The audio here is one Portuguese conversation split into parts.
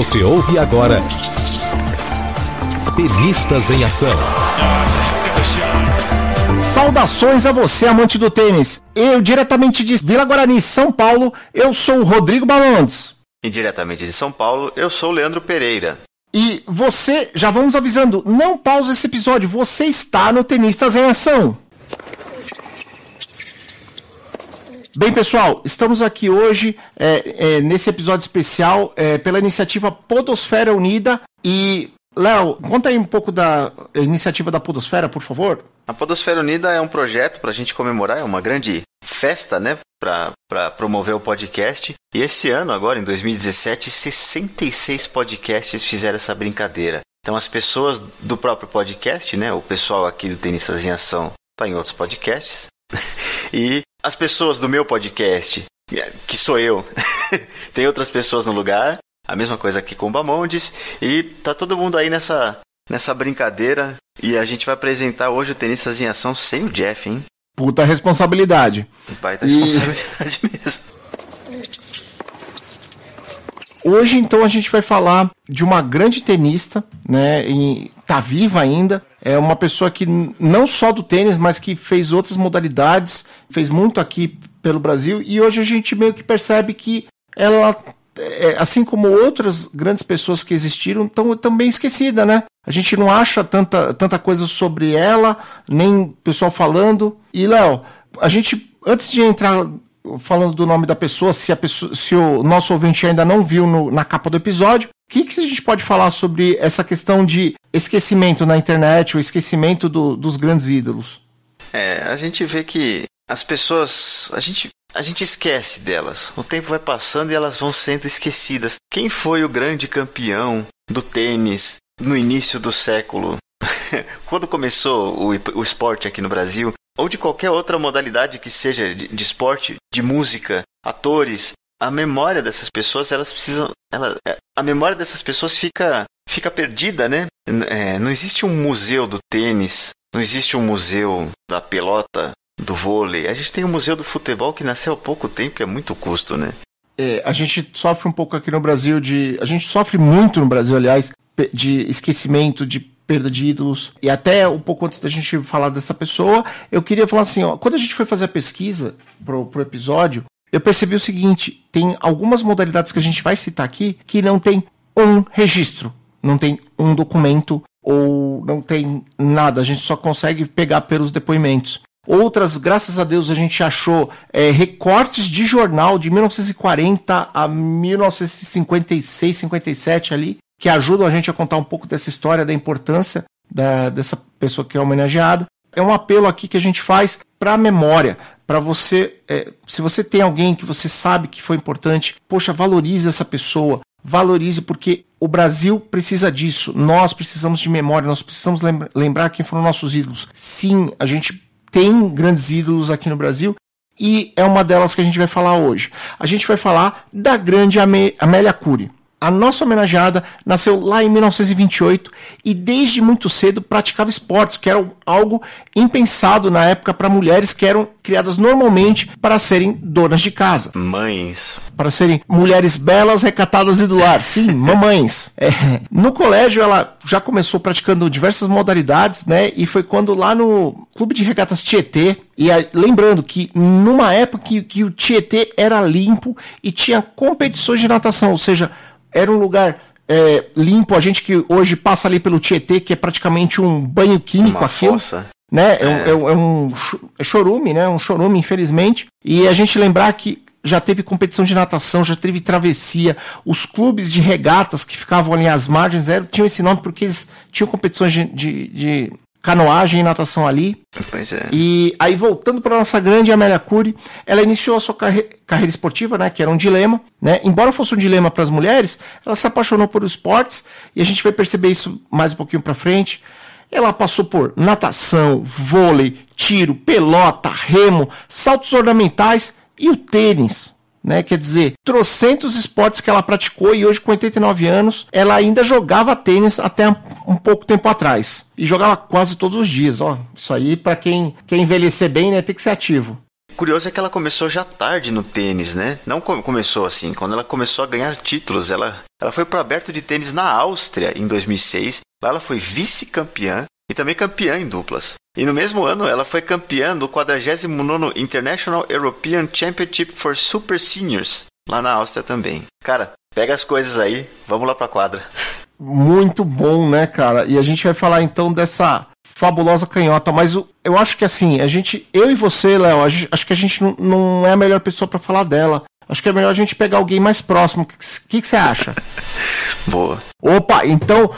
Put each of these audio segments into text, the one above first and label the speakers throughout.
Speaker 1: Você ouve agora Tenistas em Ação.
Speaker 2: Saudações a você, amante do tênis. Eu, diretamente de Vila Guarani, São Paulo, eu sou o Rodrigo Balandes.
Speaker 3: E diretamente de São Paulo, eu sou o Leandro Pereira.
Speaker 2: E você, já vamos avisando, não pause esse episódio, você está no Tenistas em Ação. Bem, pessoal, estamos aqui hoje é, é, nesse episódio especial é, pela iniciativa Podosfera Unida. E, Léo, conta aí um pouco da iniciativa da Podosfera, por favor.
Speaker 3: A Podosfera Unida é um projeto para a gente comemorar, é uma grande festa, né, para promover o podcast. E esse ano, agora, em 2017, 66 podcasts fizeram essa brincadeira. Então, as pessoas do próprio podcast, né, o pessoal aqui do Tenistas em Ação está em outros podcasts. e as pessoas do meu podcast, que sou eu, tem outras pessoas no lugar, a mesma coisa aqui com o Bamondes, e tá todo mundo aí nessa, nessa brincadeira. E a gente vai apresentar hoje o Tenistas em Ação sem o Jeff, hein?
Speaker 2: Puta responsabilidade.
Speaker 3: Baita e... responsabilidade mesmo.
Speaker 2: Hoje, então, a gente vai falar de uma grande tenista, né? E tá viva ainda. É uma pessoa que não só do tênis, mas que fez outras modalidades, fez muito aqui pelo Brasil. E hoje a gente meio que percebe que ela, é, assim como outras grandes pessoas que existiram, estão também esquecida, né? A gente não acha tanta, tanta coisa sobre ela, nem pessoal falando. E, Léo, a gente, antes de entrar falando do nome da pessoa, se, a pessoa, se o nosso ouvinte ainda não viu no, na capa do episódio, o que, que a gente pode falar sobre essa questão de esquecimento na internet, o esquecimento do, dos grandes ídolos?
Speaker 3: É, a gente vê que as pessoas. A gente, a gente esquece delas. O tempo vai passando e elas vão sendo esquecidas. Quem foi o grande campeão do tênis no início do século? Quando começou o, o esporte aqui no Brasil, ou de qualquer outra modalidade que seja de, de esporte, de música, atores, a memória dessas pessoas, elas precisam. Ela, é, a memória dessas pessoas fica, fica perdida, né? É, não existe um museu do tênis, não existe um museu da pelota, do vôlei. A gente tem um museu do futebol que nasceu há pouco tempo e é muito custo, né?
Speaker 2: É, a gente sofre um pouco aqui no Brasil de. A gente sofre muito no Brasil, aliás, de esquecimento, de perda de ídolos. E até um pouco antes da gente falar dessa pessoa, eu queria falar assim, ó, quando a gente foi fazer a pesquisa pro, pro episódio, eu percebi o seguinte, tem algumas modalidades que a gente vai citar aqui que não tem um registro, não tem um documento ou não tem nada, a gente só consegue pegar pelos depoimentos. Outras, graças a Deus, a gente achou é, recortes de jornal de 1940 a 1956, 57 ali, que ajudam a gente a contar um pouco dessa história, da importância da, dessa pessoa que é homenageada. É um apelo aqui que a gente faz para a memória, para você, é, se você tem alguém que você sabe que foi importante, poxa, valorize essa pessoa, valorize porque o Brasil precisa disso. Nós precisamos de memória, nós precisamos lembra lembrar quem foram nossos ídolos. Sim, a gente tem grandes ídolos aqui no Brasil e é uma delas que a gente vai falar hoje. A gente vai falar da grande Amélia Cury. A nossa homenageada nasceu lá em 1928 e desde muito cedo praticava esportes, que era algo impensado na época para mulheres que eram criadas normalmente para serem donas de casa.
Speaker 3: Mães.
Speaker 2: Para serem mulheres belas, recatadas e do lar. Sim, mamães. É. No colégio ela já começou praticando diversas modalidades, né? E foi quando lá no Clube de Regatas Tietê, e lembrando que numa época que, que o Tietê era limpo e tinha competições de natação, ou seja, era um lugar é, limpo, a gente que hoje passa ali pelo Tietê, que é praticamente um banho químico
Speaker 3: Uma
Speaker 2: aquilo.
Speaker 3: Fossa.
Speaker 2: Né? É, é. é, um, é um é chorume, né? Um chorume, infelizmente. E a gente lembrar que já teve competição de natação, já teve travessia. Os clubes de regatas que ficavam ali às margens eram, tinham esse nome porque eles tinham competições de, de, de canoagem e natação ali.
Speaker 3: Pois é.
Speaker 2: E aí, voltando para nossa grande Amélia Cury, ela iniciou a sua carre carreira esportiva, né, que era um dilema. Né? Embora fosse um dilema para as mulheres, ela se apaixonou por esportes e a gente vai perceber isso mais um pouquinho para frente. Ela passou por natação, vôlei, tiro, pelota, remo, saltos ornamentais e o tênis né? Quer dizer, trocentos esportes que ela praticou e hoje com 89 anos ela ainda jogava tênis até um pouco tempo atrás. E jogava quase todos os dias, ó. Isso aí para quem quer envelhecer bem, né, tem que ser ativo.
Speaker 3: curioso é que ela começou já tarde no tênis, né? Não começou assim. Quando ela começou a ganhar títulos, ela, ela foi para aberto de tênis na Áustria em 2006. Lá ela foi vice-campeã e também campeã em duplas. E no mesmo ano, ela foi campeã do 49 International European Championship for Super Seniors, lá na Áustria também. Cara, pega as coisas aí, vamos lá pra quadra.
Speaker 4: Muito bom, né, cara? E a gente vai falar então dessa fabulosa canhota, mas eu acho que assim, a gente, eu e você, Léo, acho que a gente não, não é a melhor pessoa para falar dela. Acho que é melhor a gente pegar alguém mais próximo. O que, que, você acha?
Speaker 3: Boa.
Speaker 4: Opa, então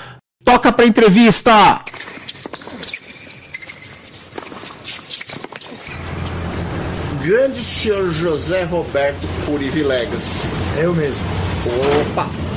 Speaker 4: toca pra entrevista! Grande senhor José Roberto Curi Vilegas.
Speaker 5: Eu mesmo.
Speaker 4: Opa!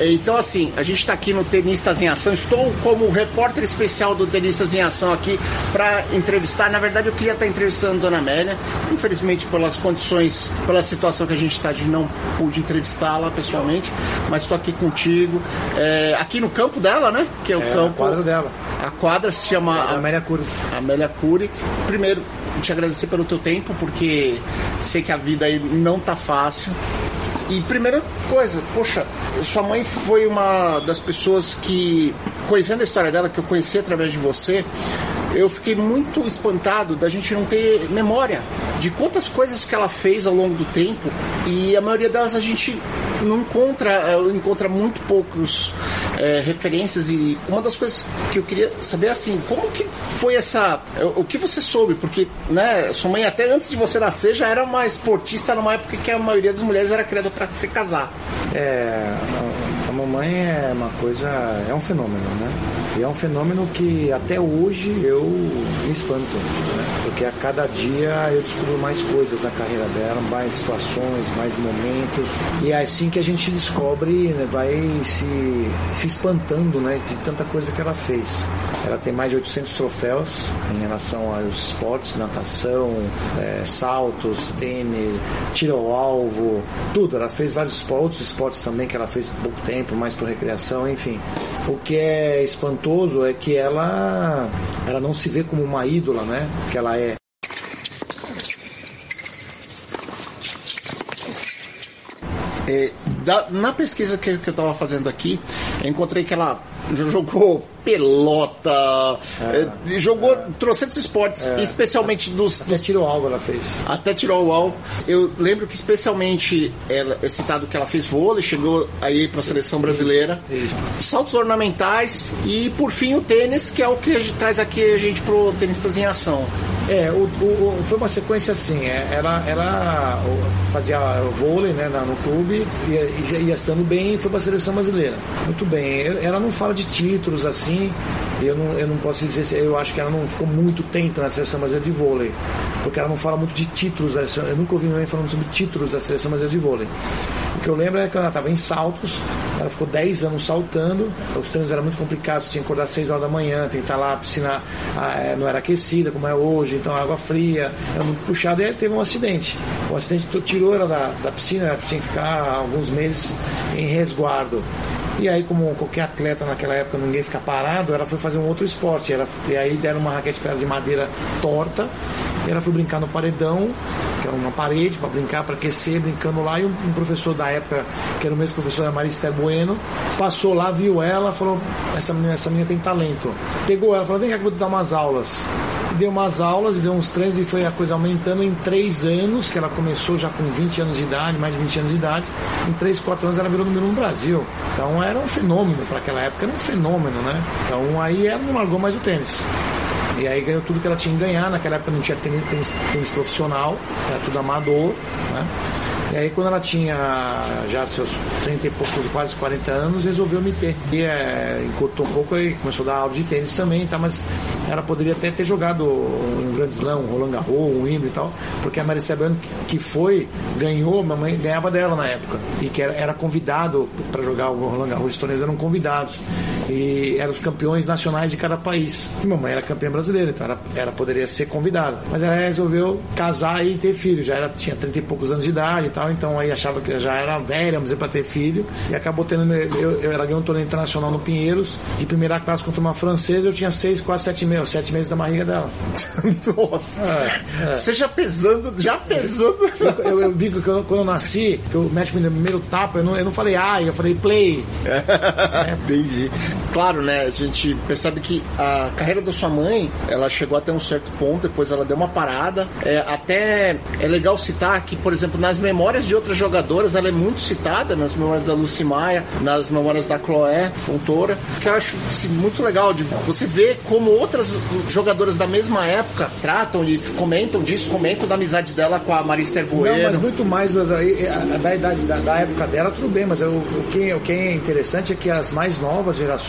Speaker 4: Então, assim, a gente está aqui no Tenistas em Ação. Estou como repórter especial do Tenistas em Ação aqui para entrevistar. Na verdade, eu queria estar entrevistando a Dona Amélia. Infelizmente, pelas condições, pela situação que a gente está, de não pude entrevistá-la pessoalmente. Mas estou aqui contigo. É, aqui no campo dela, né? Que é o
Speaker 5: é,
Speaker 4: campo.
Speaker 5: A quadra dela.
Speaker 4: A quadra se chama.
Speaker 5: É Amélia Cury.
Speaker 4: Amélia Cury. Primeiro, te agradecer pelo teu tempo, porque sei que a vida aí não tá fácil. E primeira coisa, poxa, sua mãe foi uma das pessoas que, conhecendo a história dela, que eu conheci através de você, eu fiquei muito espantado da gente não ter memória de quantas coisas que ela fez ao longo do tempo e a maioria delas a gente não encontra, eh, encontra muito poucos é, referências e uma das coisas que eu queria saber assim, como que foi essa, o que você soube, porque né, sua mãe até antes de você nascer já era uma esportista numa época que a maioria das mulheres era criada para se casar.
Speaker 5: É, a mamãe é uma coisa, é um fenômeno, né? E é um fenômeno que até hoje eu me espanto, né? Porque a cada dia eu descubro mais coisas da carreira dela, mais situações, mais momentos. E é assim que a gente descobre, né, vai se, se espantando, né? De tanta coisa que ela fez. Ela tem mais de 800 troféus em relação aos esportes, natação, é, saltos, tênis, tiro ao alvo, tudo. Ela fez vários esportes, esportes também que ela fez por pouco tempo, mais por recreação, enfim. O que é espantoso é que ela, ela não se vê como uma ídola, né? Que ela é.
Speaker 4: É, da, na pesquisa que, que eu estava fazendo aqui, encontrei que ela jogou pelota, é, é, jogou é, trocentos esportes, é, especialmente dos,
Speaker 5: Até tirou alvo ela fez.
Speaker 4: Até tirou o alvo. Eu lembro que especialmente ela, é citado que ela fez vôlei, chegou aí para a seleção brasileira. Isso. Saltos ornamentais e por fim o tênis, que é o que traz aqui a gente pro Tenistas em Ação.
Speaker 5: É, o, o, foi uma sequência assim, é, ela, ela fazia vôlei né, no clube, ia, ia estando bem e foi para a seleção brasileira. Muito bem. Ela não fala de títulos assim, eu não, eu não posso dizer, eu acho que ela não ficou muito tempo na seleção brasileira de vôlei, porque ela não fala muito de títulos, eu nunca ouvi ninguém falando sobre títulos da seleção brasileira de vôlei. O que eu lembro é que ela estava em saltos, ela ficou 10 anos saltando, os treinos eram muito complicados, tinha que acordar às 6 horas da manhã, tentar lá, a piscina é, não era aquecida como é hoje, então água fria, era muito puxado, e aí teve um acidente. O acidente tirou ela da, da piscina, ela tinha que ficar alguns meses em resguardo. E aí, como qualquer atleta naquela época, ninguém fica parado, ela foi fazer um outro esporte. Ela, e aí deram uma raquete de madeira torta. E ela foi brincar no paredão, que era uma parede para brincar, para aquecer, brincando lá. E um, um, professor da época, que era o mesmo professor da Marista Bueno, passou lá, viu ela, falou: essa menina, essa menina tem talento. Pegou ela, falou: vem cá que eu vou te dar umas aulas deu umas aulas deu uns treinos e foi a coisa aumentando em três anos, que ela começou já com 20 anos de idade, mais de 20 anos de idade. Em 3, 4 anos ela virou número 1 um no Brasil. Então era um fenômeno para aquela época, era um fenômeno, né? Então aí ela não largou mais o tênis. E aí ganhou tudo que ela tinha que ganhar. Naquela época não tinha tênis, tênis, tênis profissional, era tudo amador, né? E aí quando ela tinha já seus 30 e poucos, quase 40 anos, resolveu me ter. E é, encurtou um pouco e começou a dar aula de tênis também, tá? mas ela poderia até ter jogado um Grand Slam, um Roland Garros, um Wimbledon e tal, porque a Marisa Bueno que foi, ganhou, mamãe ganhava dela na época, e que era, era convidado para jogar o Roland Garros, os torneios eram convidados. E eram os campeões nacionais de cada país. E mamãe era campeã brasileira, então ela, ela poderia ser convidada. Mas ela resolveu casar e ter filho. Já era, tinha 30 e poucos anos de idade e tal, então aí achava que já era velha, vamos dizer, para ter filho. E acabou tendo. Eu, eu, ela ganhou um torneio internacional no Pinheiros, de primeira classe contra uma francesa, eu tinha seis, quase sete meses, sete meses da barriga dela.
Speaker 4: Nossa. É, é. Você já pesando, já pesando.
Speaker 5: Eu, eu, eu digo que eu, quando eu nasci, que o médico me deu o primeiro tapa, eu não, eu não falei ai, eu falei play.
Speaker 4: É. Entendi. Claro, né? A gente percebe que a carreira da sua mãe, ela chegou até um certo ponto, depois ela deu uma parada. É, até é legal citar que, por exemplo, nas memórias de outras jogadoras, ela é muito citada, nas memórias da Lucy Maia, nas memórias da Chloé Fontoura, que eu acho assim, muito legal de você ver como outras jogadoras da mesma época tratam e comentam disso, comentam da amizade dela com a Marista Bueno.
Speaker 5: Não, mas muito mais da, da, da idade da, da, época dela, tudo bem, mas eu, o, que, o que é interessante é que as mais novas gerações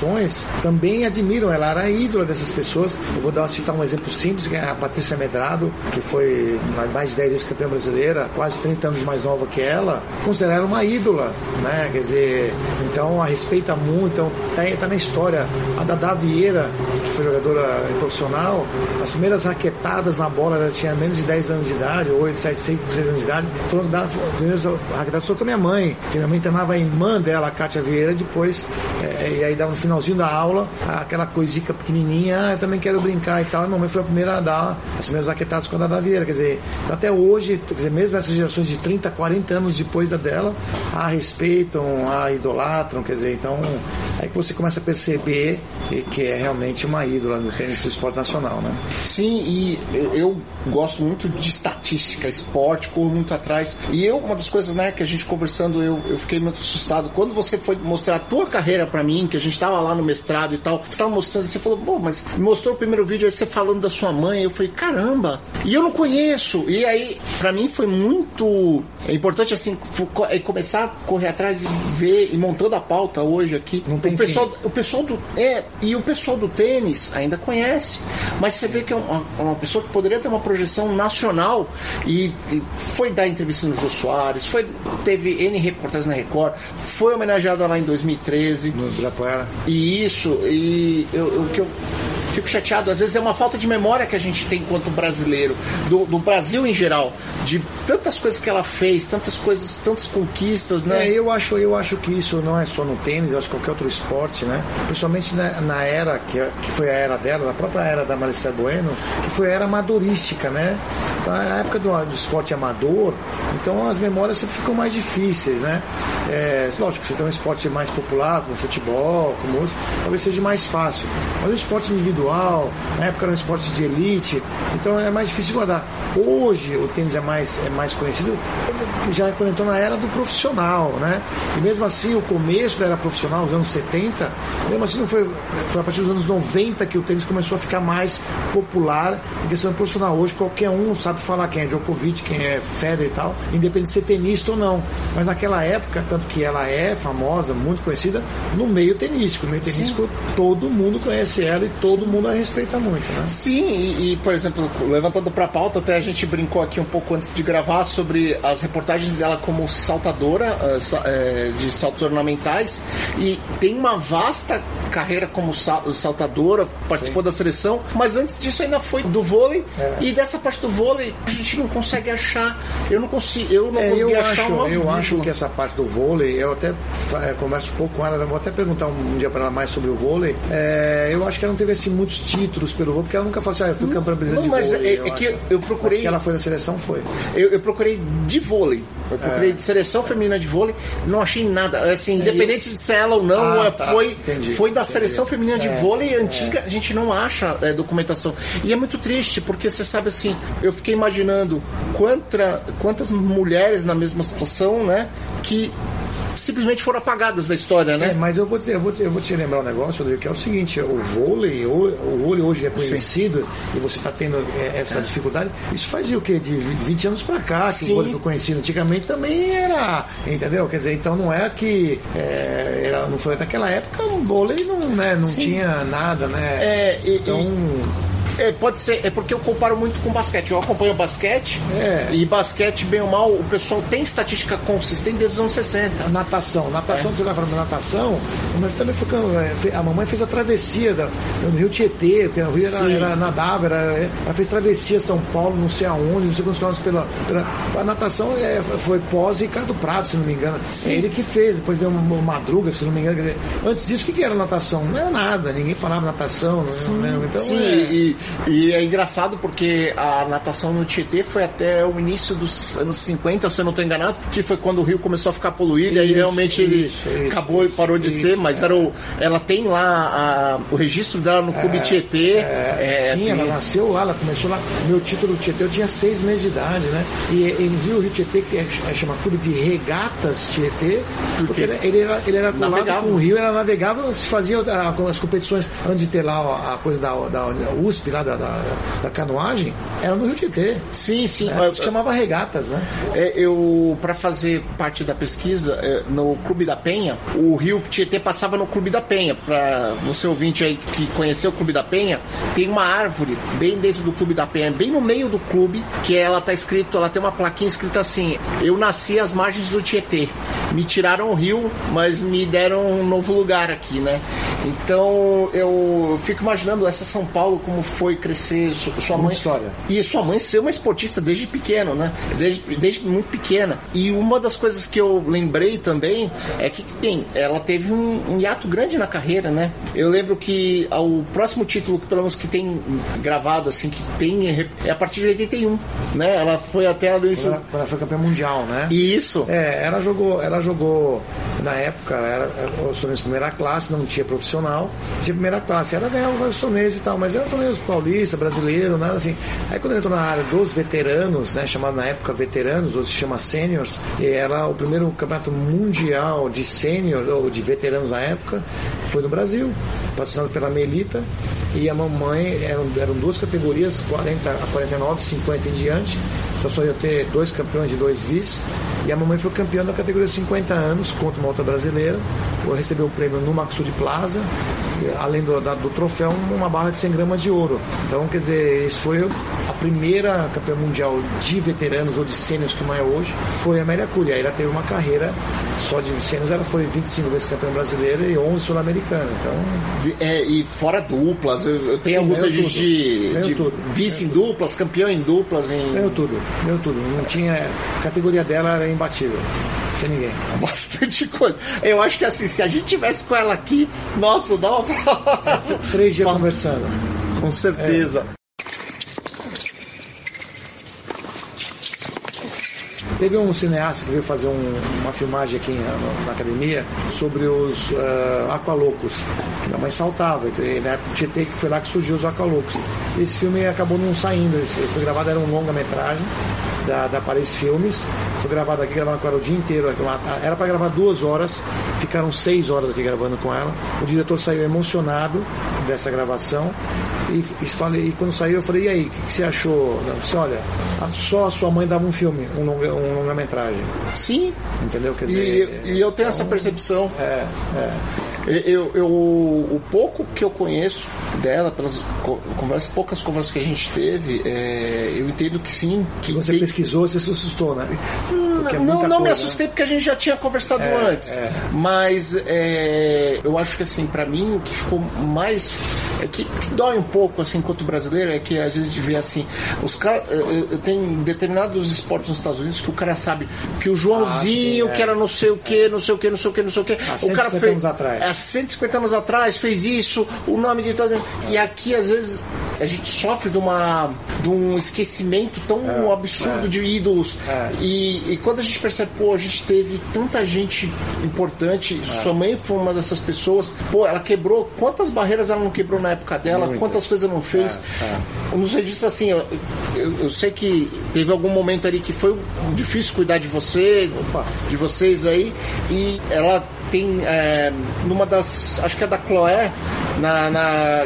Speaker 5: também admiram, ela era a ídola dessas pessoas. Eu vou dar, citar um exemplo simples, que é a Patrícia Medrado, que foi mais de 10 vezes campeã brasileira, quase 30 anos mais nova que ela, considera uma ídola, né? Quer dizer, então a respeita muito, então tá, tá na história. A Dada Vieira, que foi jogadora profissional, as primeiras raquetadas na bola, ela tinha menos de 10 anos de idade, 8, 7, 5, 6 anos de idade, foram da, primeiras raquetadas foi com a minha mãe, que minha mãe treinava a irmã dela, a Kátia Vieira, depois, é, e aí dava no finalzinho da aula, aquela coisica pequenininha, ah, eu também quero brincar e tal, e minha mãe foi a primeira a dar as primeiras raquetadas com a Dada Vieira, quer dizer, até hoje, quer dizer, mesmo essas gerações de 30, 40 anos depois da dela, a respeitam, a idolatram, quer dizer, então, aí que você começa a perceber que é realmente uma ídola no tênis do esporte nacional, né?
Speaker 4: Sim, e eu, eu gosto muito de estatística, esporte, corro muito atrás, e eu, uma das coisas, né, que a gente conversando, eu, eu fiquei muito assustado, quando você foi mostrar a tua carreira para mim, que a gente tava lá no mestrado e tal, você tava mostrando, você falou, pô, mas mostrou o primeiro vídeo aí você falando da sua mãe, eu falei, caramba, e eu não conheço, e aí, para mim foi muito é importante, assim, é começar a correr atrás e ver, e montando a pauta hoje aqui,
Speaker 5: não tem
Speaker 4: o pessoal, o pessoal do, é, e o pessoal do tênis ainda conhece, mas você vê que é uma, uma pessoa que poderia ter uma projeção nacional e, e foi dar entrevista no Jô Soares, foi, teve N reportagens na Record, foi homenageada lá em 2013.
Speaker 5: No Ibirapuera.
Speaker 4: E isso, e o que eu fico chateado, às vezes é uma falta de memória que a gente tem enquanto brasileiro, do, do Brasil em geral, de tantas coisas que ela fez, tantas coisas, tantas conquistas, né?
Speaker 5: É, eu acho, eu acho que isso não é só no tênis, eu acho que qualquer outro esporte, né? Principalmente na, na era que, que foi a era dela, na própria era da Marista Bueno, que foi a era amadorística, né? Então, a época do, do esporte amador, então as memórias sempre ficam mais difíceis, né? É, lógico, você tem um esporte mais popular, como futebol, como música, talvez seja mais fácil. Mas o esporte individual, na época era um esporte de elite, então é mais difícil de guardar. Hoje o tênis é mais, é mais conhecido, já quando entrou na era do profissional, né? E mesmo assim, o começo da era profissional, os anos 70, mesmo assim não foi, foi a partir dos anos 90 que o tênis começou a ficar mais popular em questão profissional. Hoje qualquer um sabe falar quem é Djokovic, quem é Federer e tal, independente de ser tenista ou não. Mas naquela época, tanto que ela é famosa, muito conhecida, no meio tenístico. No meio tenístico, todo mundo conhece ela e todo mundo a respeita muito, né?
Speaker 4: Sim, e, e por exemplo, levantando para pauta, até a gente brincou aqui um pouco antes de gravar sobre as reportagens dela como saltadora uh, de saltos ornamentais e tem uma vasta carreira como saltadora, participou Sim. da seleção, mas antes disso ainda foi do vôlei é. e dessa parte do vôlei a gente não consegue achar, eu não consigo, eu não é, consegui
Speaker 5: eu
Speaker 4: achar
Speaker 5: acho, uma Eu acho que essa parte do vôlei, eu até é, converso um pouco com ela, vou até perguntar um, dia para ela mais sobre o vôlei. É, eu acho que ela não teve assim muitos títulos pelo vôlei, porque ela nunca falou assim, ah, eu fui campeã brasileira de
Speaker 4: mas
Speaker 5: vôlei.
Speaker 4: É, é que eu procurei. Mas
Speaker 5: que ela foi da seleção, foi.
Speaker 4: Eu, eu procurei de vôlei. Eu procurei é. de seleção feminina de vôlei, não achei nada. Assim, independente de ser ela ou não, ah, tá. foi, entendi, foi da entendi. seleção feminina de é, vôlei antiga, a gente não acha documentação. E é muito triste, porque você sabe assim, eu fiquei imaginando quanta, quantas mulheres na mesma situação, né? Que simplesmente foram apagadas da história, né?
Speaker 5: É, mas eu vou, te, eu, vou te, eu vou te lembrar um negócio, Rodrigo, que é o seguinte, o vôlei, o, o vôlei hoje é conhecido Sim. e você está tendo é, essa é. dificuldade, isso fazia o quê? De 20 anos para cá que Sim. o vôlei foi conhecido. Antigamente também era, entendeu? Quer dizer, então não é que é, era, não foi daquela época, o vôlei não, né, não tinha nada, né?
Speaker 4: É, e, então... E É, pode ser, é porque eu comparo muito com basquete. Eu acompanho basquete
Speaker 5: É.
Speaker 4: e basquete, bem ou mal, o pessoal tem estatística consistente desde os anos 60.
Speaker 5: A natação. Natação, você vai falando natação, mas também foi quando, é, fe- a mamãe fez a travessia da, no Rio Tietê, porque o Rio era,
Speaker 4: Sim.
Speaker 5: era nadava, era, ela fez travessia São Paulo, não sei aonde, não sei quantos quilômetros pela, pela. A natação é, foi pós Ricardo Prado, se não me engano. É ele que fez, depois veio uma, uma madruga, se não me engano. Dizer, antes disso, o que, que era natação? Não era nada, ninguém falava natação, não, não, então
Speaker 4: Sim,
Speaker 5: é,
Speaker 4: e, e é engraçado porque a natação no Tietê foi até o início dos anos 50, se eu não estou enganado, que foi quando o rio começou a ficar poluído e aí
Speaker 5: Isso,
Speaker 4: realmente ele
Speaker 5: isso, isso,
Speaker 4: acabou e parou de
Speaker 5: isso,
Speaker 4: ser, mas era o, ela tem lá a- o registro dela no Clube Tietê.
Speaker 5: É,
Speaker 4: é,
Speaker 5: sim,
Speaker 4: tem-
Speaker 5: ela nasceu lá, ela começou lá. Meu título do Tietê, eu tinha seis meses de idade, né? E ele viu o Rio Tietê, que é, é chama Clube de Regatas Tietê, porque ele, ele era, ele era colado com o rio, ela navegava, se fazia as competições, antes de ter lá a coisa da, da USP, lá da, da, da canoagem, era no Rio Tietê.
Speaker 4: Sim, sim.
Speaker 5: Né?
Speaker 4: Eu-
Speaker 5: chamava Regatas, né?
Speaker 4: É, eu, para fazer parte da pesquisa, é, no Clube da Penha, o Rio Tietê passava no Clube da Penha. Para você ouvinte aí que conheceu o Clube da Penha, tem uma árvore bem dentro do Clube da Penha, bem no meio do clube, que ela tá escrito, ela tem uma plaquinha escrita assim: Eu nasci às margens do Tietê. Me tiraram o rio, mas me deram um novo lugar aqui, né? Então eu fico imaginando essa São Paulo como foi crescer, su- sua mãe
Speaker 5: história.
Speaker 4: e sua mãe ser uma esportista desde pequeno, né? Desde, desde muito pequena. E uma das coisas que eu lembrei também é que, bem, ela teve um, um hiato grande na carreira, né? Eu lembro que o próximo título, que pelo menos que tem gravado, assim, que tem, é a partir de 81, né? Ela foi até ali.
Speaker 5: Quando ela, ela foi campeã mundial, né?
Speaker 4: Isso.
Speaker 5: É, ela jogou, ela jogou na época, era de primeira classe, não tinha profissional, tinha primeira classe, ela ganhava vários torneios e tal, mas era torneios paulista, brasileiro, nada assim. Aí quando ela entrou na área dos veteranos, né, chamado na época veteranos, hoje se chama seniors, e ela, o primeiro campeonato mundial de seniors, ou de veteranos na época, foi no Brasil, patrocinado pela Melita, e a mamãe, eram, eram duas categorias, 40 a 49, 50 em diante, então só ia ter dois campeões e dois vice. E a mamãe foi campeã da categoria 50 anos contra uma outra brasileira. Eu recebi o prêmio no Maxud Plaza, além do, da- do troféu, uma barra de 100 gramas de ouro. Então, quer dizer, isso foi a primeira campeã mundial de veteranos ou de sênios, como é hoje, foi a Amélia Cury. Aí ela teve uma carreira só de sênios, ela foi 25 vezes campeã brasileira e 11 sul-americana. Então,
Speaker 4: É, e fora duplas, eu, eu tenho alguns registros de, de
Speaker 5: tudo.
Speaker 4: vice em duplas, campeão em duplas, em
Speaker 5: ganhou tudo, ganhou tudo. Não tinha. A categoria dela era imbatível. Não tinha ninguém.
Speaker 4: bastante coisa. Eu acho que assim, se a gente tivesse com ela aqui, nossa, dá uma.
Speaker 5: Três dias conversando.
Speaker 4: Com certeza.
Speaker 5: Teve um cineasta que veio fazer um- uma filmagem aqui na, na academia sobre os uh, Aqualocos, que minha mãe saltava. E na época do Tietê que foi lá que surgiu os Aqualocos. Esse filme acabou não saindo, ele foi gravado, era um longa-metragem da, da Paris Filmes. Foi gravado aqui, gravando com ela o dia inteiro. Era para gravar duas horas, ficaram seis horas aqui gravando com ela. O diretor saiu emocionado dessa gravação. E, e, falei, e quando saiu, eu falei, e aí, o que, que você achou? Ela disse, olha, a- só a sua mãe dava um filme, um longa- um longa-metragem.
Speaker 4: Sim.
Speaker 5: Entendeu? Quer
Speaker 4: E,
Speaker 5: dizer,
Speaker 4: e eu tenho essa percepção.
Speaker 5: é, é.
Speaker 4: Eu, eu, o pouco que eu conheço dela, pelas co- conversas, poucas conversas que a gente teve, é, eu entendo que sim. Que
Speaker 5: Você
Speaker 4: tem-
Speaker 5: pesquisou, você se assustou, né? Porque é
Speaker 4: não, não me
Speaker 5: coisa,
Speaker 4: assustei porque a gente já tinha conversado
Speaker 5: É,
Speaker 4: antes.
Speaker 5: é.
Speaker 4: Mas é, eu acho que assim, pra mim o que ficou mais. É que, que dói um pouco, assim, enquanto brasileiro, é que às vezes a gente vê assim, os caras. Tenho determinados esportes nos Estados Unidos que o cara sabe que o Joãozinho,
Speaker 5: Ah, sim,
Speaker 4: que era não sei o que, não sei o que, não sei o que, não sei o que. O cara
Speaker 5: 150
Speaker 4: fez.
Speaker 5: anos atrás.
Speaker 4: Há 150 anos atrás fez isso, o nome de todo. E aqui, às vezes, a gente sofre de, uma, de um esquecimento tão absurdo de ídolos.
Speaker 5: É.
Speaker 4: E, e quando a gente percebe, pô, a gente teve tanta gente importante,
Speaker 5: É.
Speaker 4: sua mãe foi uma dessas pessoas, pô, ela quebrou, quantas barreiras ela não quebrou na época dela,
Speaker 5: Muitas.
Speaker 4: quantas coisas ela não fez.
Speaker 5: É,
Speaker 4: Nos registros, assim, eu, eu, eu sei que teve algum momento ali que foi difícil cuidar de você,
Speaker 5: Opa.
Speaker 4: de vocês aí, e ela tem, é, numa das, acho que é da Chloé, na, na,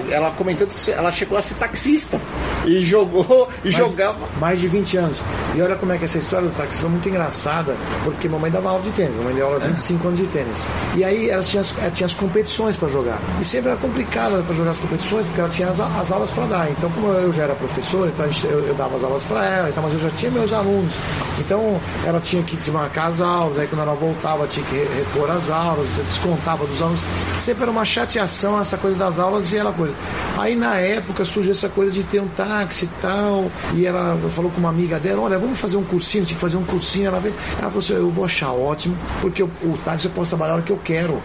Speaker 4: ela comentando que ela chegou a ser taxista e jogou e
Speaker 5: mais,
Speaker 4: jogava.
Speaker 5: Mais de 20 anos. E olha como é que essa história do táxi foi muito engraçada, porque mamãe dava aula de tênis, mamãe deu aula 25 é. anos de tênis. E aí ela tinha, ela tinha as competições para jogar. E sempre era complicado para jogar as competições, porque ela tinha as, as aulas para dar. Então, como eu já era professor, então gente, eu, eu, dava as aulas para ela, então, mas eu já tinha meus alunos. Então, ela tinha que desmarcar as aulas, aí quando ela voltava, tinha que repor as aulas, descontava dos alunos. Sempre era uma chateação essa coisa das aulas e ela coisa. Aí na época surgiu essa coisa de ter um táxi e tal, e ela falou com uma amiga dela, olha, vamos fazer um cursinho, tinha que fazer um cursinho, ela veio, ela falou assim, eu vou achar ótimo, porque o, o táxi eu posso trabalhar a hora que eu quero.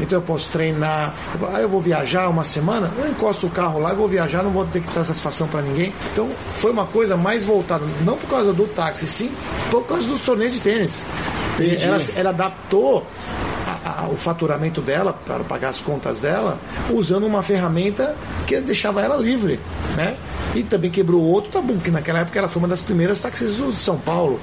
Speaker 5: Então eu posso treinar. Aí ah, eu vou viajar uma semana, eu encosto o carro lá, eu vou viajar, não vou ter que dar satisfação para ninguém. Então foi uma coisa mais voltada, não por causa do táxi, sim por causa dos torneios de tênis. Ela, ela adaptou a, o faturamento dela para pagar as contas dela usando uma ferramenta que deixava ela livre, né? E também quebrou outro tabu, que naquela época ela foi uma das primeiras taxistas de São Paulo.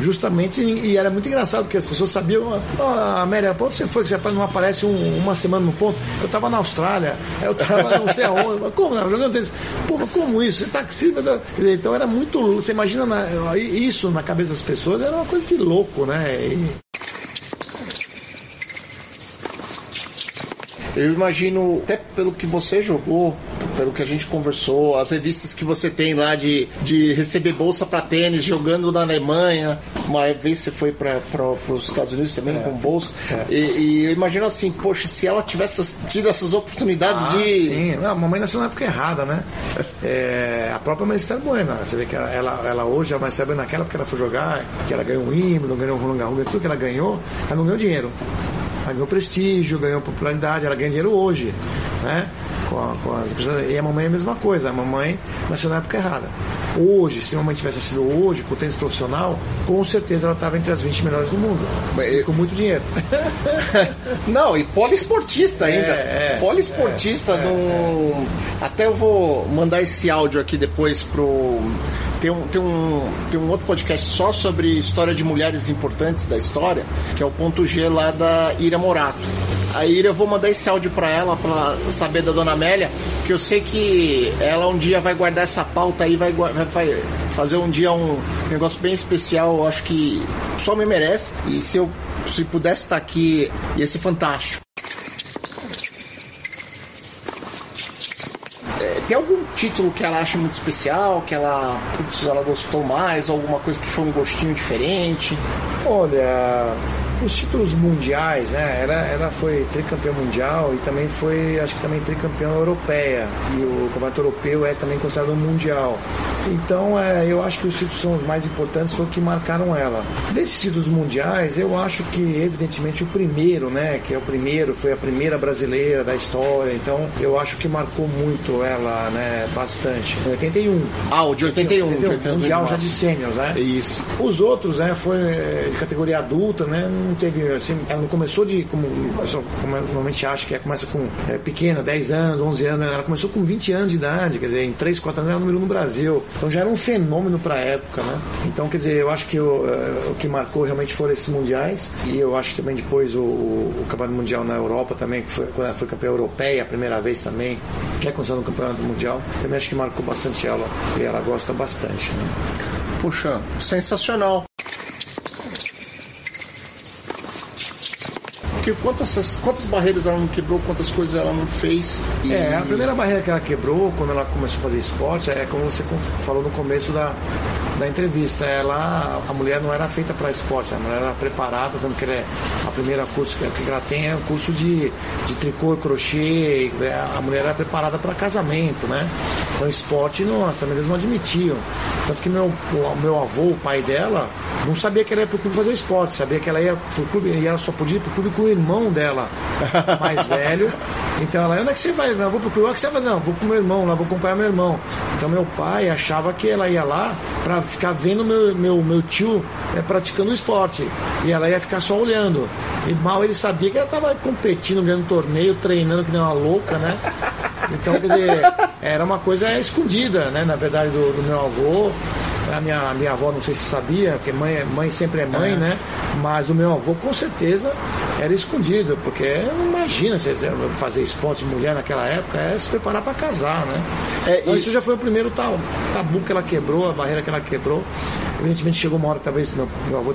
Speaker 5: Justamente, e era muito engraçado, porque as pessoas sabiam, ah, Amélia, onde você foi que você não aparece um, uma semana no ponto? Eu estava na Austrália, eu estava não sei aonde, como não, jogando tênis. Pô, como isso? Você é taxista? Então era muito, você imagina na, isso na cabeça das pessoas, era uma coisa de louco, né? E...
Speaker 4: Eu imagino, até pelo que você jogou, pelo que a gente conversou, as revistas que você tem lá de, de receber bolsa para tênis, jogando na Alemanha, uma vez você foi para os Estados Unidos também é, com bolsa. É. E, e, eu imagino assim, poxa, se ela tivesse tido essas oportunidades ah, de.
Speaker 5: Sim, Não, a mamãe nasceu na época errada, né? É, a própria Maricela Buena, você vê que ela, ela, ela hoje, a Maricela Buena, naquela porque ela foi jogar, que ela ganhou um hino, ganhou um Roland Garros, tudo que ela ganhou, ela não ganhou dinheiro. Ela ganhou prestígio, ganhou popularidade, ela ganha dinheiro hoje, né? Com, a, com as, e a mamãe é a mesma coisa, a mamãe nasceu na época errada. Hoje, se a mamãe tivesse sido hoje, com o tênis profissional, com certeza ela estava entre as 20 melhores do mundo. E com muito dinheiro.
Speaker 4: Não, e poliesportista ainda. É, é, poliesportista é. É, Até eu vou mandar esse áudio aqui depois pro tem um, tem, um, tem um outro podcast só sobre história de mulheres importantes da história, que é o ponto G lá da Ira Morato. A Ira, eu vou mandar esse áudio para ela, para saber da dona Amélia, que eu sei que ela um dia vai guardar essa pauta aí, vai, vai fazer um dia um negócio bem especial, eu acho que só me merece. E se eu se pudesse estar aqui, ia ser fantástico. tem algum título que ela acha muito especial, que ela, putz, ela gostou mais, alguma coisa que foi um gostinho diferente?
Speaker 5: Olha, os títulos mundiais, né? Ela, ela foi tricampeã mundial e também foi, acho que também tricampeã europeia. E o campeonato europeu é também considerado um mundial. Então, é, eu acho que os títulos são os mais importantes, foi o que marcaram ela. Desses títulos mundiais, eu acho que, evidentemente, o primeiro, né? Que é o primeiro, foi a primeira brasileira da história. Então, eu acho que marcou muito ela, né? Bastante. 81.
Speaker 4: Ah, o de 81. 81,
Speaker 5: 81 mundial já de sêniors, né?
Speaker 4: Isso.
Speaker 5: Os outros, né? Foi é, de categoria adulta, né? Não teve, assim, ela não começou de, como, normalmente acha que é, começa com é, pequena, 10 anos, 11 anos, ela começou com 20 anos de idade, quer dizer, em 3, 4 anos ela número no Brasil. Então já era um fenômeno para a época, né? Então, quer dizer, eu acho que o, uh, o que marcou realmente foram esses mundiais e eu acho que também depois o, o campeonato mundial na Europa também, foi, quando ela foi campeã europeia a primeira vez também, que é considerado no campeonato mundial, também acho que marcou bastante ela e ela gosta bastante, né?
Speaker 4: Puxa, sensacional. Porque quantas, quantas barreiras ela não quebrou, quantas coisas ela não fez.
Speaker 5: E... É, a primeira barreira que ela quebrou quando ela começou a fazer esporte é como você falou no começo da, da entrevista. Ela, a mulher não era feita para esporte, a mulher era preparada, tanto que é, a primeira curso que, que ela tem é o curso de, de tricô e crochê. É, a mulher era preparada para casamento, né? Então esporte, as famílias não admitiam. Tanto que meu, o meu avô, o pai dela, não sabia que ela ia pro clube fazer esporte, sabia que ela ia pro clube e ela só podia ir pro clube com o irmão dela, mais velho. Então ela, onde é que você vai? Não, vou pro clube. Onde é que você vai? Não, vou com meu irmão lá, vou acompanhar meu irmão. Então meu pai achava que ela ia lá para ficar vendo meu, meu, meu tio é, praticando esporte. E ela ia ficar só olhando. E mal ele sabia que ela tava competindo, ganhando torneio, treinando que nem uma louca, né? Então, quer dizer, era uma coisa escondida, né? Na verdade, do, do meu avô. A minha, minha avó, não sei se sabia, porque mãe, mãe sempre é mãe,
Speaker 2: É.
Speaker 5: né? Mas o meu avô, com certeza, era escondido, porque imagina você fazer esporte de mulher naquela época, é se preparar para casar, né?
Speaker 2: É,
Speaker 5: então,
Speaker 2: e-
Speaker 5: isso já foi o primeiro tabu que ela quebrou, a barreira que ela quebrou. Evidentemente chegou uma hora talvez meu, meu avô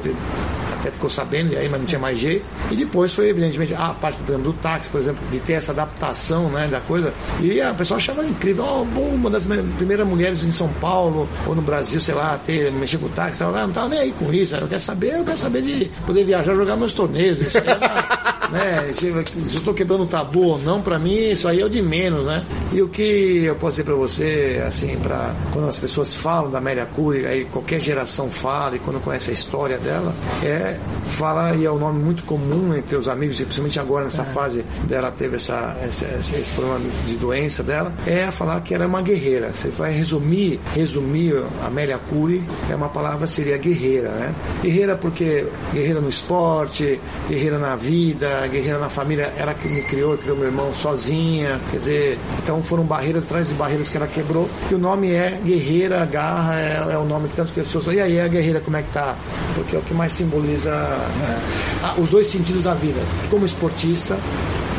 Speaker 5: até ficou sabendo, e aí, mas não tinha mais jeito. E depois foi, evidentemente, a parte exemplo, do táxi, por exemplo, de ter essa adaptação né, da coisa. E a pessoa achava incrível, oh, bom, uma das me- primeiras mulheres em São Paulo, ou no Brasil, sei lá, ter, mexer com o táxi, ela não tava nem aí com isso. Eu quero saber, eu quero saber de poder viajar jogar meus torneios. Isso aí era, né, se, se eu estou quebrando o tabu ou não, para mim, isso aí é o de menos, né? E o que eu posso dizer para você, assim, para quando as pessoas falam da Amélia Cury, aí qualquer geração fala, e quando conhece a história dela, é fala, e é um nome muito comum entre os amigos, e principalmente agora nessa fase dela teve essa, esse, esse- problema de doença dela, é falar que ela é uma guerreira. Você vai resumir, resumir a Amélia Cury, é uma palavra, seria guerreira, né? Guerreira porque guerreira no esporte, guerreira na vida, guerreira na família, ela que me criou, criou meu irmão sozinha, quer dizer, então foram barreiras atrás de barreiras que ela quebrou, e o nome é guerreira, garra, é, é o nome que tantas pessoas e aí a guerreira como é que tá? Porque é o que mais simboliza é, os dois sentidos da vida, como esportista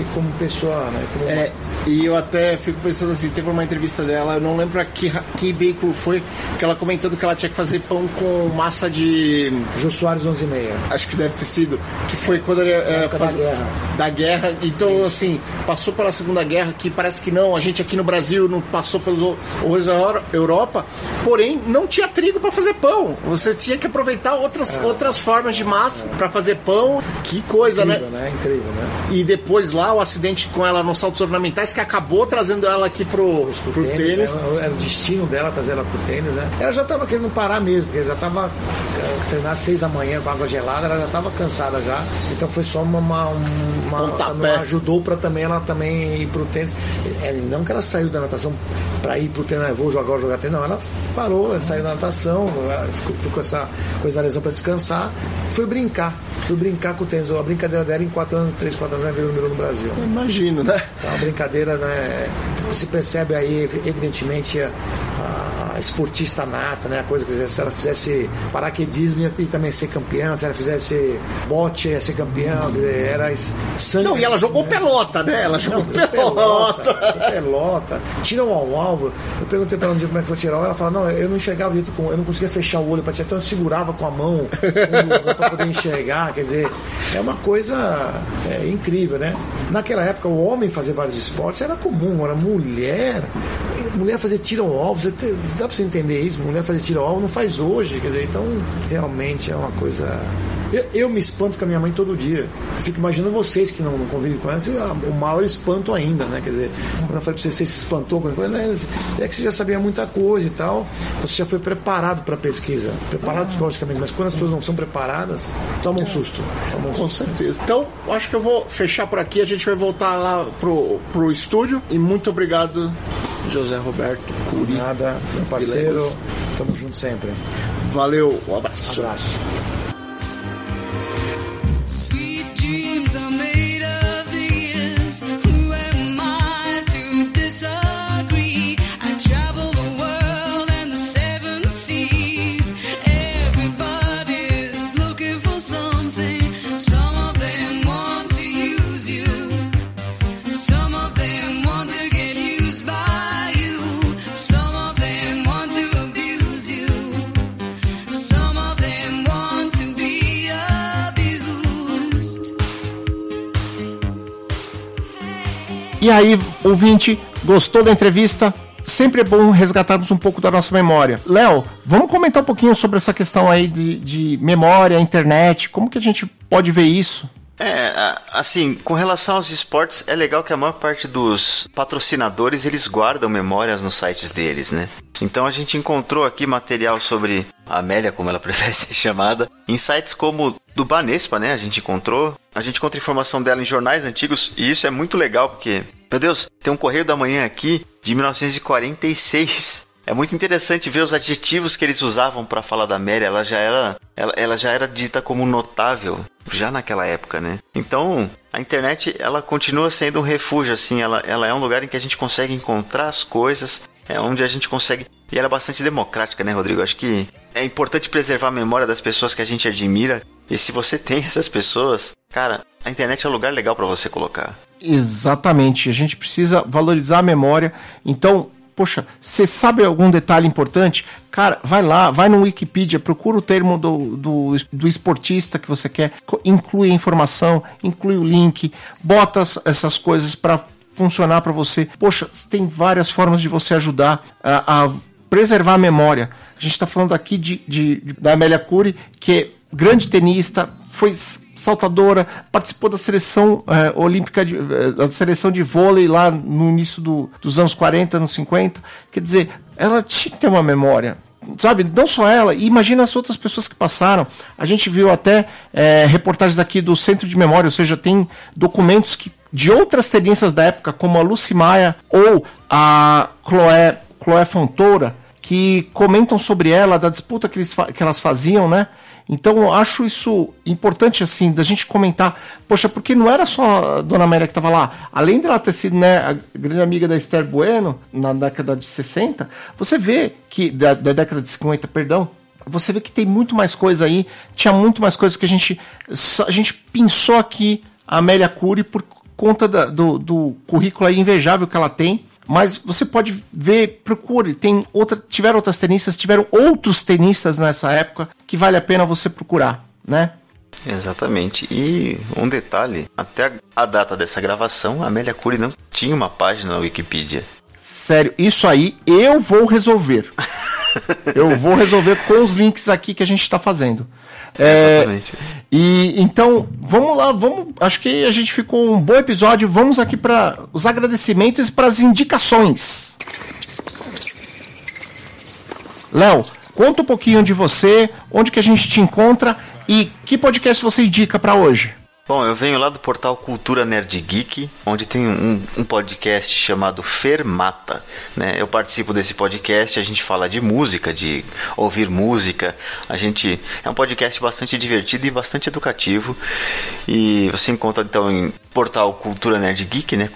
Speaker 5: e como pessoa, né? Como uma-
Speaker 2: É, e eu até fico pensando assim, teve uma entrevista dela, eu não lembro pra que, que veículo foi, que ela comentando que ela tinha que fazer pão com massa de.
Speaker 5: Jô Soares 11 e meia.
Speaker 2: Acho que deve ter sido, que foi quando ele é,
Speaker 5: época da
Speaker 2: faz-
Speaker 5: guerra.
Speaker 2: da guerra. Então, assim, passou pela Segunda Guerra, que parece que não, a gente aqui no Brasil não passou pelos horrores da Euro- Europa, porém não tinha trigo para fazer pão. Você tinha que aproveitar outras, outras formas de massa para fazer pão. Que coisa,
Speaker 5: Incrível,
Speaker 2: né?
Speaker 5: né? Incrível, né?
Speaker 2: E depois lá o acidente com ela nos saltos ornamentais que acabou trazendo ela aqui pro,
Speaker 5: pro
Speaker 2: pro
Speaker 5: tênis,
Speaker 2: tênis.
Speaker 5: Era, era o destino dela trazer ela pro tênis, né? Ela já tava querendo parar mesmo, porque já tava eh, treinar às seis da manhã com água gelada, ela já tava cansada já. Então foi só uma, uma, uma, ajudou para também ela também ir pro tênis. É, não que ela saiu da natação para ir pro tênis, ah, vou jogar, vou jogar tênis, não, ela parou, ela saiu da natação, ela ficou, ficou com essa coisa da lesão para descansar, foi brincar, foi brincar com o tênis. A brincadeira dela em 4 anos, 3, 4 anos, ela virou número no Brasil.
Speaker 2: Imagino, né?
Speaker 5: É uma brincadeira, né? Se percebe aí, evidentemente, a esportista nata, né? A coisa que se ela fizesse paraquedismo ia também ser campeã, se ela fizesse bote ia ser dizer, era sangue.
Speaker 2: Não, e ela jogou pelota, né? Ela jogou
Speaker 5: Não, pelota,
Speaker 2: pelota.
Speaker 5: pelota, tiram ao alvo. Eu perguntei pra ela um dia como é que foi tirar ela falou, não, eu não enxergava direito com, eu não conseguia fechar o olho pra tirar, então eu segurava com a mão um, pra poder enxergar, quer dizer, é uma coisa é, incrível, né? Naquela época o homem fazer vários esportes era comum, era mulher, mulher fazer tiro ao alvo, você pra você entender isso, mulher fazer tiro ao não faz hoje, quer dizer, então realmente é uma coisa eu, eu me espanto com a minha mãe todo dia. Eu fico imaginando vocês que não, não convivem com ela, ah, o maior espanto ainda, né? Quer dizer, quando eu falei pra você, você se espantou com ela, né? é que você já sabia muita coisa e tal, então você já foi preparado para pesquisa, preparado psicologicamente, mas quando as pessoas não são preparadas, toma um susto. Toma um
Speaker 2: Com
Speaker 5: susto.
Speaker 2: certeza. Então, acho que eu vou fechar por aqui. A gente vai voltar lá pro, pro estúdio. E muito obrigado, José Roberto Curi.
Speaker 5: Nada, meu parceiro, tamo junto sempre.
Speaker 2: Valeu, um abraço.
Speaker 5: Abraço.
Speaker 2: E aí, ouvinte, gostou da entrevista? Sempre é bom resgatarmos um pouco da nossa memória. Léo, vamos comentar um pouquinho sobre essa questão aí de, de memória, internet. Como que a gente pode ver isso?
Speaker 3: É, assim, com relação aos esportes, é legal que a maior parte dos patrocinadores, eles guardam memórias nos sites deles, né? Então a gente encontrou aqui material sobre a Amélia, como ela prefere ser chamada, em sites como do Banespa, né? A gente encontrou. A gente encontra informação dela em jornais antigos, e isso é muito legal, porque, meu Deus, tem um Correio da Manhã aqui de 1946. É muito interessante ver os adjetivos que eles usavam para falar da Mary. Ela já era, ela, ela já era dita como notável já naquela época, né? Então a internet ela continua sendo um refúgio, assim. Ela, ela é um lugar em que a gente consegue encontrar as coisas, é onde a gente consegue E era bastante democrática, né, Rodrigo? Acho que é importante preservar a memória das pessoas que a gente admira. E se você tem essas pessoas, cara, a internet é um lugar legal pra você colocar.
Speaker 2: Exatamente. A gente precisa valorizar a memória. Então, poxa, você sabe algum detalhe importante? Cara, vai lá, vai no Wikipedia, procura o termo do, do, do esportista que você quer, inclui a informação, inclui o link, bota as- essas coisas para funcionar para você. Poxa, tem várias formas de você ajudar a, a preservar a memória. A gente está falando aqui de, de- de- da Amélia Cury, que é grande tenista, foi saltadora, participou da seleção eh, olímpica, de, eh, da seleção de vôlei lá no início do- dos anos 40, anos 50. Quer dizer, ela tinha que ter uma memória. Sabe, não só ela, imagina as outras pessoas que passaram. A gente viu até eh, reportagens aqui do Centro de Memória, ou seja, tem documentos que, de outras tenistas da época, como a Lucy Maia ou a Chloé, Chloé Fontoura, que comentam sobre ela, da disputa que, eles que elas faziam, né? Então eu acho isso importante, assim, da gente comentar. Poxa, porque não era só a Dona Amélia que estava lá. Além dela ter sido né, a grande amiga da Esther Bueno, na década de 60, você vê que. Da, da década de 50, perdão. Você vê que tem muito mais coisa aí. Tinha muito mais coisa que a gente. A gente pensou aqui a Amélia Cury por conta da- do, do currículo invejável que ela tem. Mas você pode ver, procure. Tem outra, tiveram outras tenistas, tiveram outros tenistas nessa época que vale a pena você procurar, né?
Speaker 3: Exatamente. E um detalhe, até a, data dessa gravação, a Amélia Cury não tinha uma página na Wikipedia.
Speaker 2: Sério, isso aí eu vou resolver. eu vou resolver com os links aqui que a gente está fazendo. É,
Speaker 3: Exatamente.
Speaker 2: E então, vamos lá, vamos. Acho que a gente ficou um bom episódio. Vamos aqui para os agradecimentos e para as indicações. Léo, conta um pouquinho de você, onde que a gente te encontra e que podcast você indica para hoje.
Speaker 3: Bom, eu venho lá do portal Cultura Nerd Geek, onde tem um, um podcast chamado Fermata. Né? Eu participo desse podcast, a gente fala de música, de ouvir música. A gente é um podcast bastante divertido e bastante educativo. E você encontra então em portal Cultura Nerd Geek, né?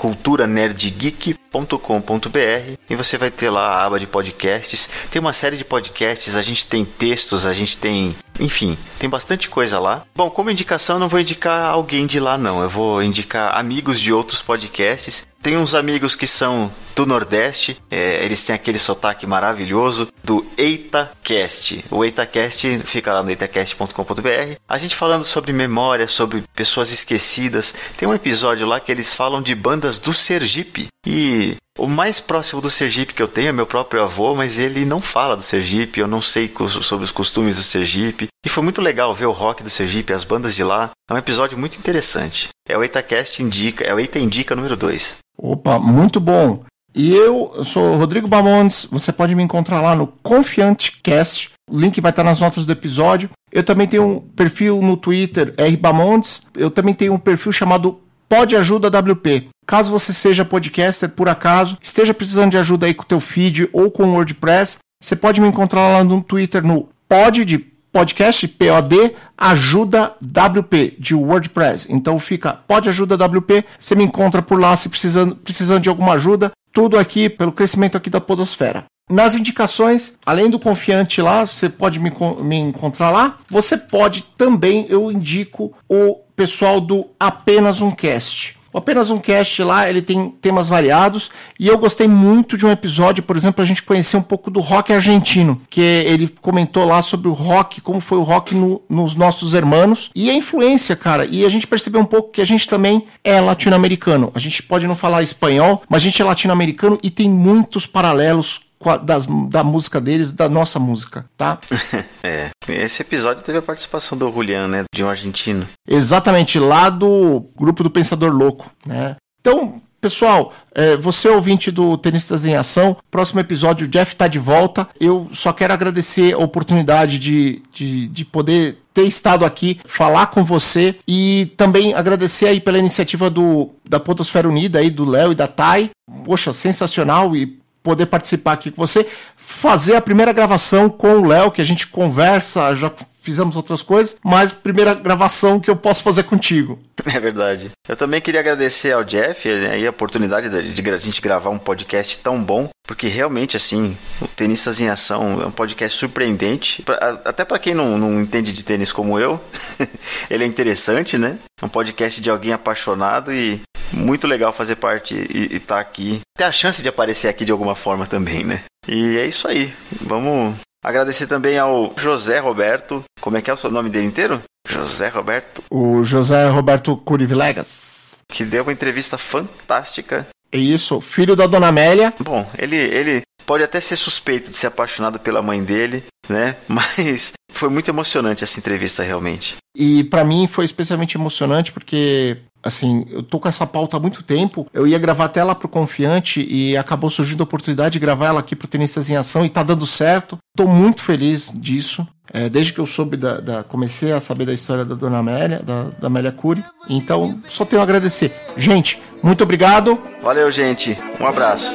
Speaker 3: culturanerdgeek.com.br e você vai ter lá a aba de podcasts. Tem uma série de podcasts, a gente tem textos, a gente tem, enfim, tem bastante coisa lá. Bom, como indicação, eu não vou indicar alguém de lá não, eu vou indicar amigos de outros podcasts. Tem uns amigos que são do Nordeste, é, eles têm aquele sotaque maravilhoso do EitaCast. O EitaCast fica lá no eitacast.com.br. A gente falando sobre memória, sobre pessoas esquecidas. Tem um episódio lá que eles falam de bandas do Sergipe. E o mais próximo do Sergipe que eu tenho é meu próprio avô, mas ele não fala do Sergipe, eu não sei sobre os costumes do Sergipe. E foi muito legal ver o rock do Sergipe, as bandas de lá. É um episódio muito interessante. É o EitaCast Indica, é o Eita Indica número 2.
Speaker 2: Opa, muito bom. E eu, eu sou o Rodrigo Bamondes. Você pode me encontrar lá no Confiante Cast. O link vai estar nas notas do episódio. Eu também tenho um perfil no Twitter, R Bamondes. Eu também tenho um perfil chamado Pode Ajuda WP. Caso você seja podcaster, por acaso, esteja precisando de ajuda aí com o teu feed ou com o WordPress, você pode me encontrar lá no Twitter no pod de podcast POD ajuda WP de WordPress. Então fica pode ajuda WP, você me encontra por lá se precisando, precisando de alguma ajuda. Tudo aqui pelo crescimento aqui da podosfera. Nas indicações, além do confiante lá, você pode me, me encontrar lá. Você pode também, eu indico o pessoal do Apenas um Cast. O Apenas um Cast lá, ele tem temas variados e eu gostei muito de um episódio, por exemplo, a gente conhecer um pouco do rock argentino, que ele comentou lá sobre o rock, como foi o rock no- nos nossos hermanos e a influência, cara. E a gente percebeu um pouco que a gente também é latino-americano. A gente pode não falar espanhol, mas a gente é latino-americano e tem muitos paralelos das, da música deles, da nossa música, tá?
Speaker 3: É, esse episódio teve a participação do Julian, né, de um argentino.
Speaker 2: Exatamente, lá do grupo do Pensador Louco, né? Então, pessoal, é, você ouvinte do Tenistas em Ação, próximo episódio o Jeff tá de volta. Eu só quero agradecer a oportunidade de, de, de poder ter estado aqui, falar com você e também agradecer aí pela iniciativa do da Podosfera Unida aí, do Léo e da Thay. Poxa, sensacional e poder participar aqui com você, fazer a primeira gravação com o Léo, que a gente conversa, já fizemos outras coisas, mas primeira gravação que eu posso fazer contigo.
Speaker 3: É verdade. Eu também queria agradecer ao Jeff né, e a oportunidade de, de a gente gravar um podcast tão bom, porque realmente, assim, o Tenistas em Ação é um podcast surpreendente. Pra, até para quem não, não entende de tênis como eu, ele é interessante, né? Um podcast de alguém apaixonado e muito legal fazer parte e estar tá aqui. Ter a chance de aparecer aqui de alguma forma também, né? E é isso aí. Vamos agradecer também ao José Roberto. Como é que é o seu nome dele inteiro? José Roberto.
Speaker 2: O José Roberto Curivilegas.
Speaker 3: Que deu uma entrevista fantástica.
Speaker 2: É isso, filho da Dona Amélia.
Speaker 3: Bom, ele, ele pode até ser suspeito de ser apaixonado pela mãe dele, né? Mas foi muito emocionante essa entrevista realmente.
Speaker 2: E para mim foi especialmente emocionante porque assim, eu tô com essa pauta há muito tempo. Eu ia gravar até ela pro Confiante e acabou surgindo a oportunidade de gravar ela aqui pro Tenistas em Ação e tá dando certo. Tô muito feliz disso. É, desde que eu soube da, da, comecei a saber da história da Dona Amélia, da, da Amélia Cury. Então, só tenho a agradecer. Gente, muito obrigado.
Speaker 3: Valeu, gente. Um abraço.